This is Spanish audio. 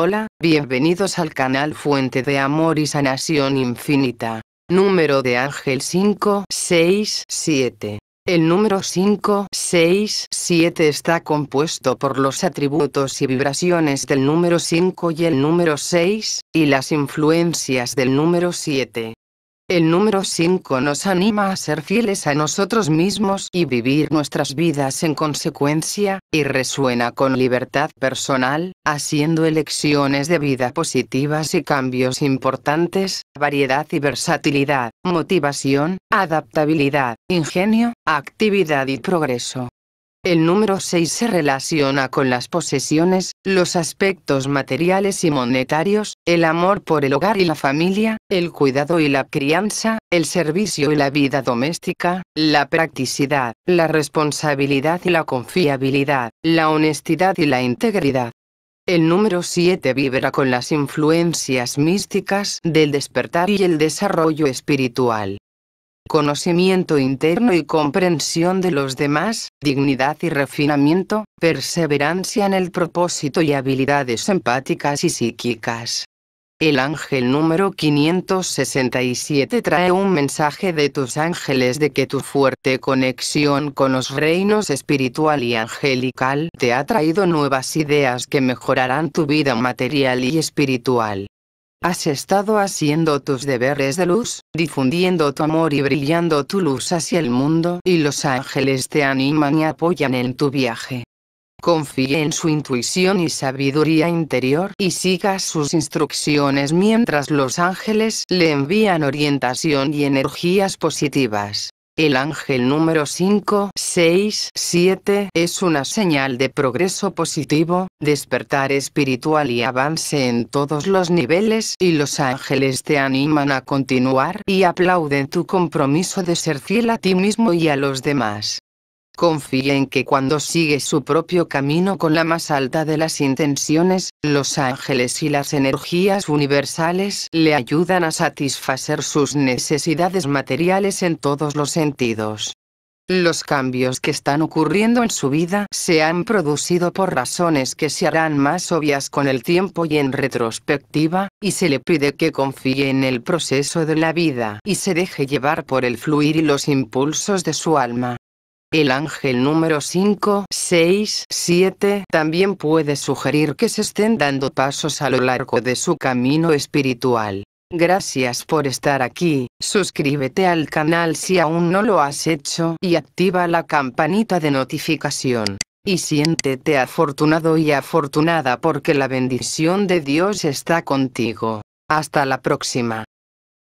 Hola, bienvenidos al canal Fuente de Amor y Sanación Infinita. Número de Ángel 5, 6, 7. El número 5, 6, 7 está compuesto por los atributos y vibraciones del número 5 y el número 6, y las influencias del número 7. El número 5 nos anima a ser fieles a nosotros mismos y vivir nuestras vidas en consecuencia, y resuena con libertad personal, haciendo elecciones de vida positivas y cambios importantes, variedad y versatilidad, motivación, adaptabilidad, ingenio, actividad y progreso. El número 6 se relaciona con las posesiones, los aspectos materiales y monetarios, el amor por el hogar y la familia, el cuidado y la crianza, el servicio y la vida doméstica, la practicidad, la responsabilidad y la confiabilidad, la honestidad y la integridad. El número 7 vibra con las influencias místicas del despertar y el desarrollo espiritual conocimiento interno y comprensión de los demás, dignidad y refinamiento, perseverancia en el propósito y habilidades empáticas y psíquicas. El ángel número 567 trae un mensaje de tus ángeles de que tu fuerte conexión con los reinos espiritual y angelical te ha traído nuevas ideas que mejorarán tu vida material y espiritual. Has estado haciendo tus deberes de luz, difundiendo tu amor y brillando tu luz hacia el mundo, y los ángeles te animan y apoyan en tu viaje. Confíe en su intuición y sabiduría interior y siga sus instrucciones mientras los ángeles le envían orientación y energías positivas. El ángel número 5, 6, 7 es una señal de progreso positivo, despertar espiritual y avance en todos los niveles y los ángeles te animan a continuar y aplauden tu compromiso de ser fiel a ti mismo y a los demás. Confía en que cuando sigue su propio camino con la más alta de las intenciones, los ángeles y las energías universales le ayudan a satisfacer sus necesidades materiales en todos los sentidos. Los cambios que están ocurriendo en su vida se han producido por razones que se harán más obvias con el tiempo y en retrospectiva, y se le pide que confíe en el proceso de la vida y se deje llevar por el fluir y los impulsos de su alma. El ángel número 5, 6, 7 también puede sugerir que se estén dando pasos a lo largo de su camino espiritual. Gracias por estar aquí, suscríbete al canal si aún no lo has hecho y activa la campanita de notificación. Y siéntete afortunado y afortunada porque la bendición de Dios está contigo. Hasta la próxima.